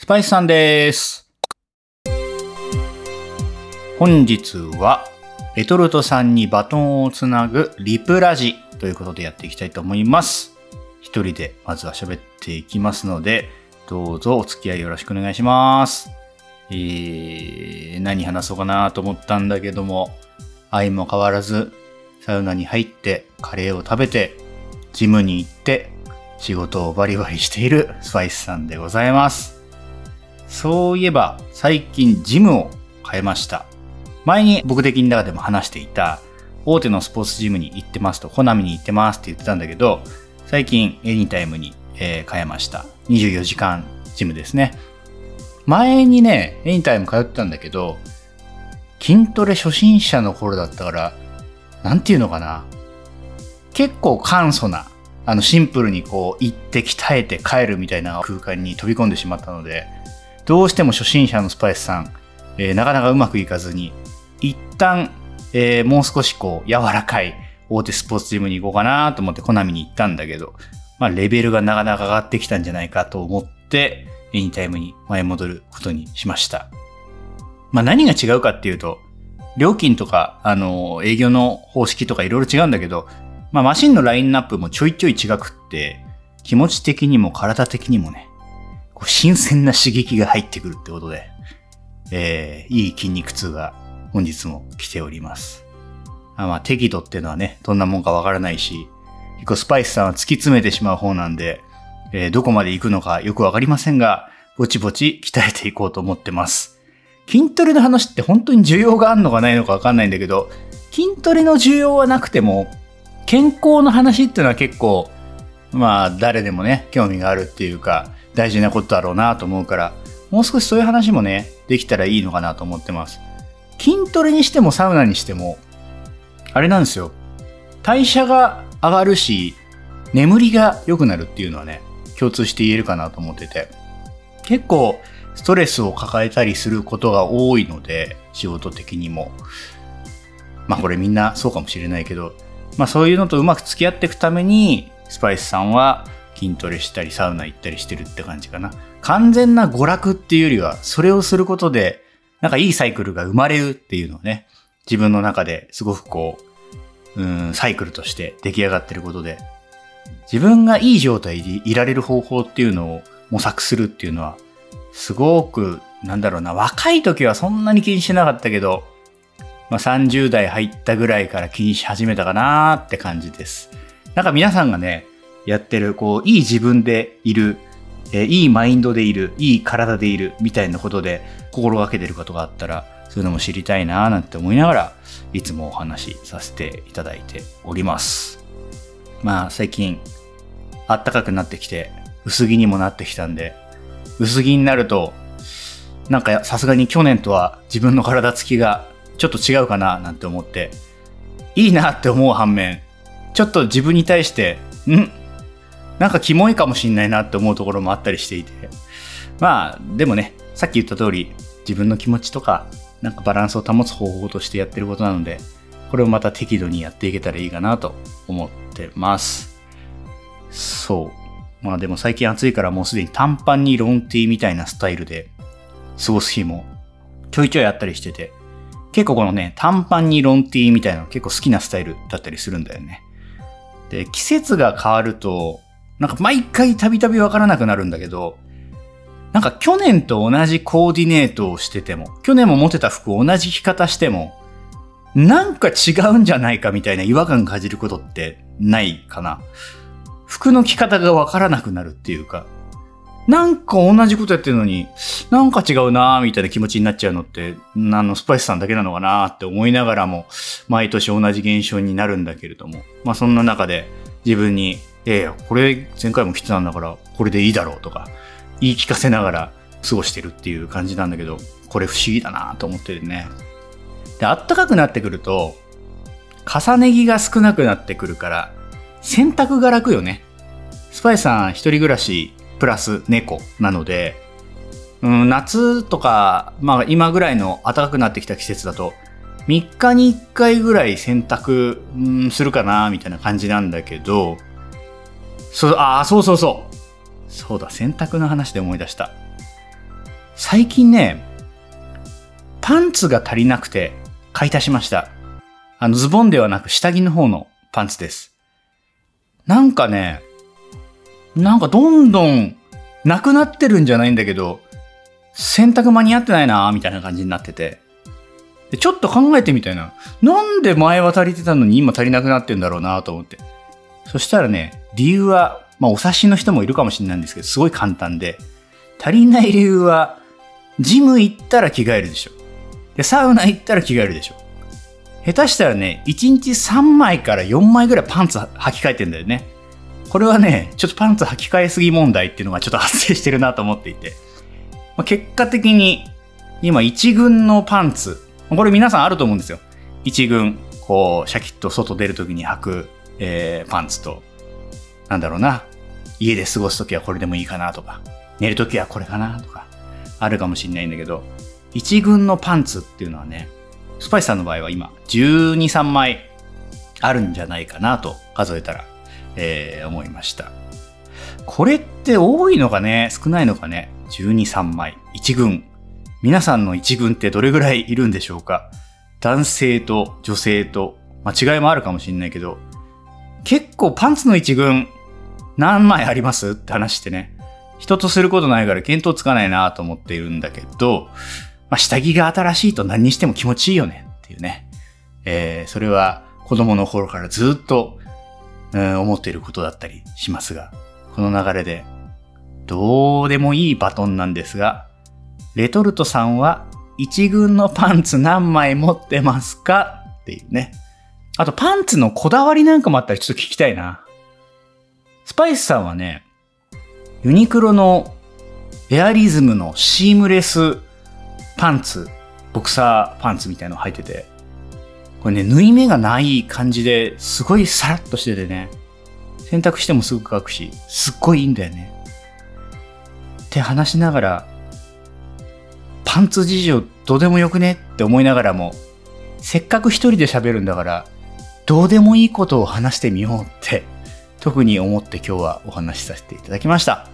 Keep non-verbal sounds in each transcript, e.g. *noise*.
スパイスさんです。本日は、レトルトさんにバトンをつなぐリプラジということでやっていきたいと思います。一人でまずは喋っていきますので、どうぞお付き合いよろしくお願いします。えー、何話そうかなと思ったんだけども、愛も変わらず、サウナに入って、カレーを食べて、ジムに行って、仕事をバリバリしているスパイスさんでございます。そういえば、最近ジムを変えました。前に僕的に中でも話していた、大手のスポーツジムに行ってますと、コナミに行ってますって言ってたんだけど、最近エニタイムに、え変えました。24時間ジムですね。前にね、エニタイム通ってたんだけど、筋トレ初心者の頃だったから、なんていうのかな。結構簡素な、あのシンプルにこう行って鍛えて帰るみたいな空間に飛び込んでしまったので、どうしても初心者のスパイスさん、えーなかなかうまくいかずに、一旦、えーもう少しこう柔らかい大手スポーツジムに行こうかなと思ってコナミに行ったんだけど、まあレベルがなかなか上がってきたんじゃないかと思って、エニタイムに前戻ることにしました。まあ何が違うかっていうと、料金とか、あの、営業の方式とかいろいろ違うんだけど、まあマシンのラインナップもちょいちょい違くって、気持ち的にも体的にもね、こう新鮮な刺激が入ってくるってことで、えー、いい筋肉痛が本日も来ております。あまあ適度っていうのはね、どんなもんかわからないし、結構スパイスさんは突き詰めてしまう方なんで、えーどこまで行くのかよくわかりませんが、ぼちぼち鍛えていこうと思ってます。筋トレの話って本当に需要があるのかないのかわかんないんだけど、筋トレの需要はなくても、健康の話っていうのは結構、まあ誰でもね、興味があるっていうか、大事なことだろうなと思うから、もう少しそういう話もね、できたらいいのかなと思ってます。筋トレにしてもサウナにしても、あれなんですよ。代謝が上がるし、眠りが良くなるっていうのはね、共通して言えるかなと思ってて。結構、ストレスを抱えたりすることが多いので、仕事的にも。まあこれみんなそうかもしれないけど、まあそういうのとうまく付き合っていくために、スパイスさんは筋トレしたりサウナ行ったりしてるって感じかな。完全な娯楽っていうよりは、それをすることで、なんかいいサイクルが生まれるっていうのをね、自分の中ですごくこう、うん、サイクルとして出来上がってることで、自分がいい状態でいられる方法っていうのを模索するっていうのは、すごく、なんだろうな、若い時はそんなに気にしてなかったけど、まあ、30代入ったぐらいから気にし始めたかなーって感じです。なんか皆さんがね、やってる、こう、いい自分でいる、えーいいマインドでいる、いい体でいる、みたいなことで心がけてることがあったら、そういうのも知りたいなーなんて思いながら、いつもお話しさせていただいております。まあ、最近、暖かくなってきて、薄着にもなってきたんで、薄着になると、なんかさすがに去年とは自分の体つきがちょっと違うかななんて思って、いいなって思う反面、ちょっと自分に対して、ん？なんかキモいかもしんないなって思うところもあったりしていて。まあ、でもね、さっき言った通り、自分の気持ちとか、なんかバランスを保つ方法としてやってることなので、これをまた適度にやっていけたらいいかなと思ってます。そう。まあでも最近暑いからもうすでに短パンにロンティーみたいなスタイルで過ごす日もちょいちょいあったりしてて、結構このね、短パンにロンティーみたいなの結構好きなスタイルだったりするんだよね。で、季節が変わると、なんか毎回たびたびわからなくなるんだけど、なんか去年と同じコーディネートをしてても、去年も持てた服を同じ着方しても、なんか違うんじゃないかみたいな違和感感じることってないかな。服の着方がわからなくなるっていうか、なんか同じことやってるのに、なんか違うなーみたいな気持ちになっちゃうのって、あの、スパイスさんだけなのかなーって思いながらも、毎年同じ現象になるんだけれども、まあそんな中で自分に、いやいや、これ前回も着てたんだから、これでいいだろうとか、言い聞かせながら過ごしてるっていう感じなんだけど、これ不思議だなと思ってるね。で、暖かくなってくると、重ね着が少なくなってくるから、洗濯が楽よね。スパイさん一人暮らしプラス猫なので、うん、夏とか、まあ今ぐらいの暖かくなってきた季節だと、3日に1回ぐらい洗濯、うん、するかな、みたいな感じなんだけど、そう、ああ、そうそうそう。そうだ、洗濯の話で思い出した。最近ね、パンツが足りなくて買い足しました。あの、ズボンではなく下着の方のパンツです。なんかね、なんかどんどんなくなってるんじゃないんだけど、洗濯間に合ってないなみたいな感じになってて。で、ちょっと考えてみたいな。なんで前は足りてたのに今足りなくなってんだろうなと思って。そしたらね、理由は、まあお察しの人もいるかもしれないんですけど、すごい簡単で、足りない理由は、ジム行ったら着替えるでしょ。で、サウナ行ったら着替えるでしょ。下手したらね、1日3枚から4枚ぐらいパンツ履き替えてんだよね。これはね、ちょっとパンツ履き替えすぎ問題っていうのがちょっと *laughs* 発生してるなと思っていて。まあ、結果的に、今1軍のパンツ、これ皆さんあると思うんですよ。1軍、こう、シャキッと外出るときに履く、えー、パンツと、なんだろうな、家で過ごすときはこれでもいいかなとか、寝るときはこれかなとか、あるかもしれないんだけど、1軍のパンツっていうのはね、スパイスさんの場合は今、12、3枚あるんじゃないかなと数えたら、えー、思いました。これって多いのかね？少ないのかね ?12、3枚。1軍。皆さんの1軍ってどれぐらいいるんでしょうか？男性と女性と、まあ、違いもあるかもしれないけど、結構パンツの1軍何枚あります？って話してね。人とすることないから見当つかないなと思っているんだけど、まあ、下着が新しいと何にしても気持ちいいよねっていうね。えー、それは子供の頃からずっと、うん、思っていることだったりしますが、この流れで、どうでもいいバトンなんですが、レトルトさんは一軍のパンツ何枚持ってますか？っていうね。あとパンツのこだわりなんかもあったらちょっと聞きたいな。スパイスさんはね、ユニクロのエアリズムのシームレスパンツ、ボクサーパンツみたいの履いてて、これね、縫い目がない感じですごいサラッとしててね、洗濯してもすぐ乾くし、すっごいいいんだよね。って話しながら、パンツ事情どうでもよくねって思いながらも、せっかく一人で喋るんだから、どうでもいいことを話してみようって、特に思って今日はお話しさせていただきました。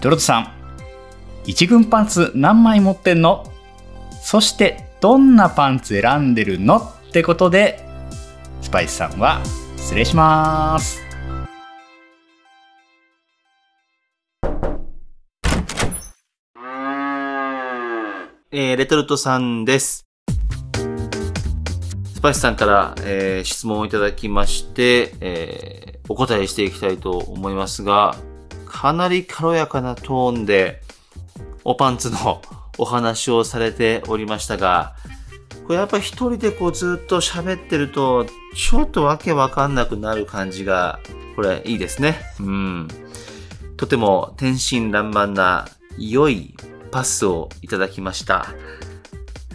トロトさん、一軍パンツ何枚持ってんの？そして、どんなパンツ選んでるのってことで、スパイスさんは失礼します。えー、レトルトさんです。パイスさんから、えー質問をいただきまして、えーお答えしていきたいと思いますが、かなり軽やかなトーンで、おパンツのお話をされておりましたが、これやっぱ一人でこうずっと喋ってると、ちょっとわけわかんなくなる感じが、これいいですね。うん。とても天真爛漫な良いパスをいただきました。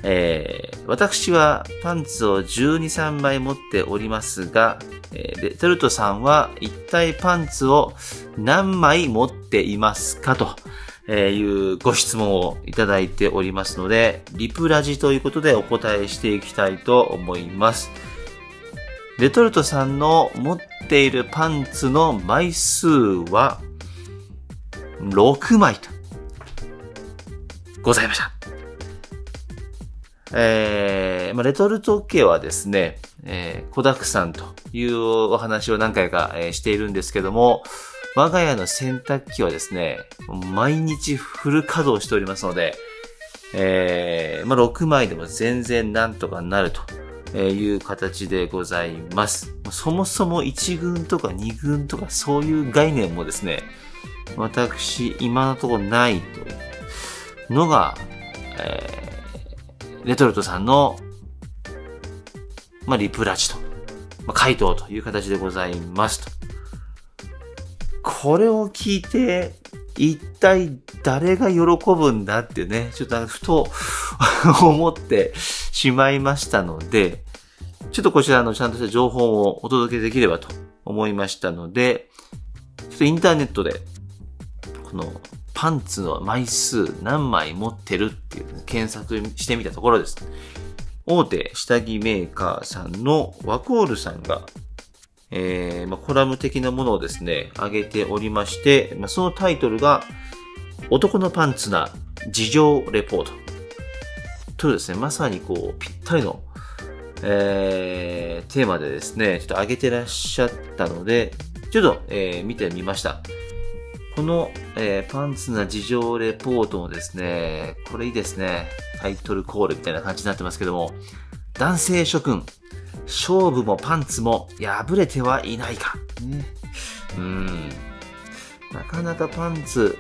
えー私はパンツを12、3枚持っておりますが、えーレトルトさんは一体パンツを何枚持っていますかとえいうご質問をいただいておりますので、リプラジということでお答えしていきたいと思います。レトルトさんの持っているパンツの枚数は6枚とございました。えー、レトルト系はですね、えー、小沢さんというお話を何回か、しているんですけども、我が家の洗濯機はですね、毎日フル稼働しておりますので、えーまあ、6枚でも全然なんとかなるという形でございます。そもそも1軍とか2軍とかそういう概念もですね、私、今のところないというのが、えーレトルトさんの、まあ、リプラジと、まあ、回答という形でございますと。これを聞いて、一体誰が喜ぶんだってね、ちょっとふと *laughs* 思ってしまいましたので、ちょっとこちらのちゃんとした情報をお届けできればと思いましたので、ちょっとインターネットで、このパンツの枚数何枚持ってるっていう、ね、検索してみたところです。大手下着メーカーさんのワコールさんが、えーまあ、コラム的なものをですね、上げておりまして、まあ、そのタイトルが、男のパンツな事情レポート。とですね、まさにこう、ぴったりの、えー、テーマでですね、ちょっと上げてらっしゃったので、ちょっと、えー、見てみました。この、えー、パンツな事情レポートもですね、これいいですね。タイトルコールみたいな感じになってますけども、男性諸君、勝負もパンツも破れてはいないか。ね、うん。なかなかパンツ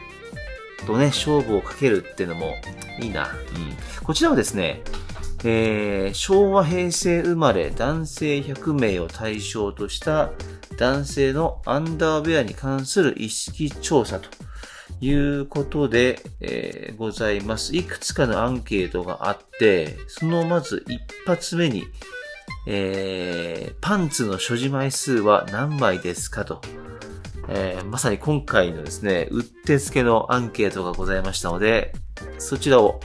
とね、勝負をかけるっていうのもいいな。うん。こちらはですね、えー、昭和平成生まれ男性100名を対象とした男性のアンダーウェアに関する意識調査ということで、えー、ございます。いくつかのアンケートがあって、そのまず一発目に、えー、パンツの所持枚数は何枚ですかと。えー、まさに今回のですね、うってつけのアンケートがございましたので、そちらを、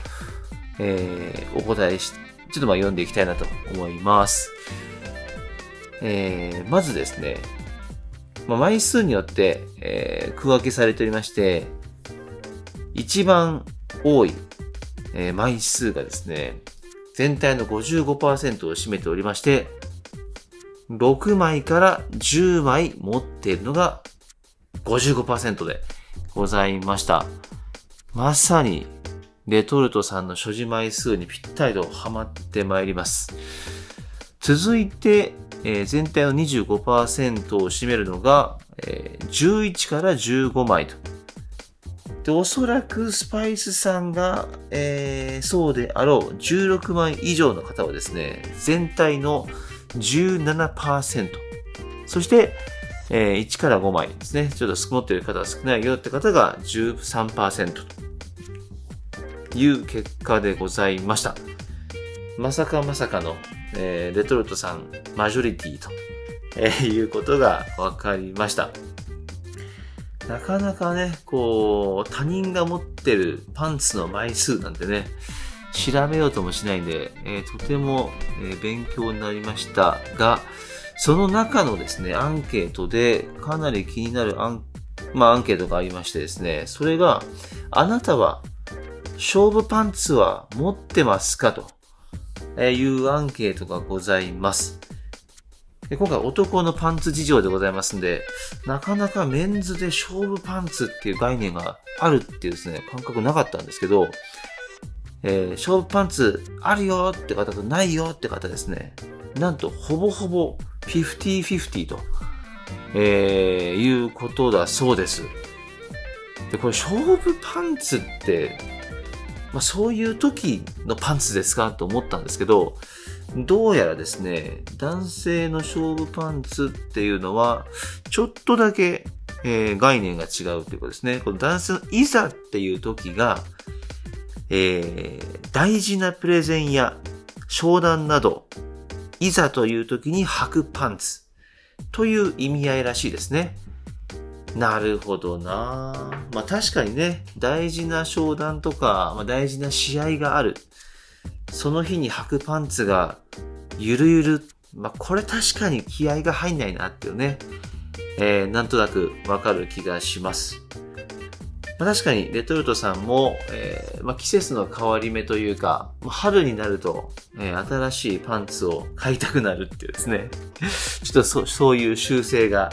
えー、お答えし、ちょっとまあ読んでいきたいなと思います。えー、まずですね、まあ、枚数によって、えー、区分けされておりまして、一番多い、えー、枚数がですね、全体の55%を占めておりまして、6枚から10枚持っているのが55%でございました。まさに、レトルトさんの所持枚数にぴったりとハマってまいります。続いて、えー、全体の25%を占めるのが、えー、11から15枚と。で、おそらくスパイスさんが、えー、そうであろう16枚以上の方はですね、全体の17%。そして、えー、1から5枚ですね。ちょっと持っている方は少ないよって方が13%という結果でございました。まさかまさかの、えー、レトルトさんマジョリティと、えー、いうことが分かりました。なかなかね、こう、他人が持ってるパンツの枚数なんてね、調べようともしないんで、えー、とても、え、勉強になりましたが、その中のですね、アンケートでかなり気になるアン,、まあ、アンケートがありましてですね、それが、あなたは勝負パンツは持ってますかとえいうアンケートがございます。今回男のパンツ事情でございますんで、なかなかメンズで勝負パンツっていう概念があるっていうですね、感覚なかったんですけど、えー、勝負パンツあるよって方とないよって方ですね、なんとほぼほぼ50-50と、えー、いうことだそうです。で、これ勝負パンツって、まあそういう時のパンツですかと思ったんですけど、どうやらですね、男性の勝負パンツっていうのは、ちょっとだけ、えー、概念が違うということですね。この男性のいざっていう時が、えー、大事なプレゼンや商談など、いざという時に履くパンツという意味合いらしいですね。なるほどなまあ確かにね、大事な商談とか、まあ、大事な試合がある。その日に履くパンツがゆるゆる。まあこれ確かに気合が入んないなっていうね、えー、なんとなくわかる気がします。まあ、確かにレトルトさんも、えーまあ、季節の変わり目というか、春になると、えー、新しいパンツを買いたくなるっていうですね。ちょっとそそういう習性が、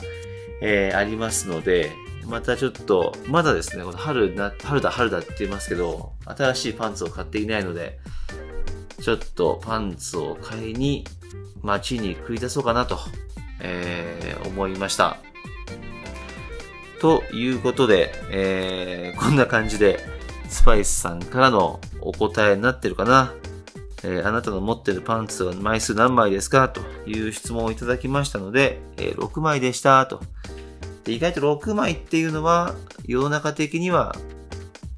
えー、ありますので、またちょっと、まだですね、この春な、春だ春だって言いますけど、新しいパンツを買っていないので、ちょっとパンツを買いに街に繰り出そうかなと、えー、思いました。ということで、えー、こんな感じで、スパイスさんからのお答えになってるかな。えー、あなたの持ってるパンツは枚数何枚ですか？という質問をいただきましたので、えー、6枚でしたと。で意外と6枚っていうのは世の中的には、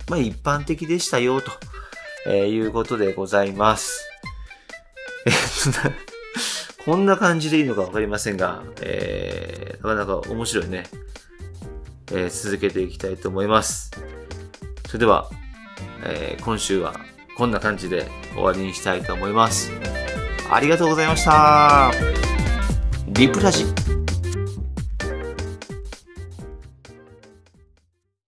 まあ一般的でしたよと、えー、いうことでございます。え、*laughs* こんな感じでいいのかわかりませんが、えー、なかなか面白いね。えー、続けていきたいと思います。それでは、えー、今週はこんな感じで終わりにしたいと思います。ありがとうございました。リプラジ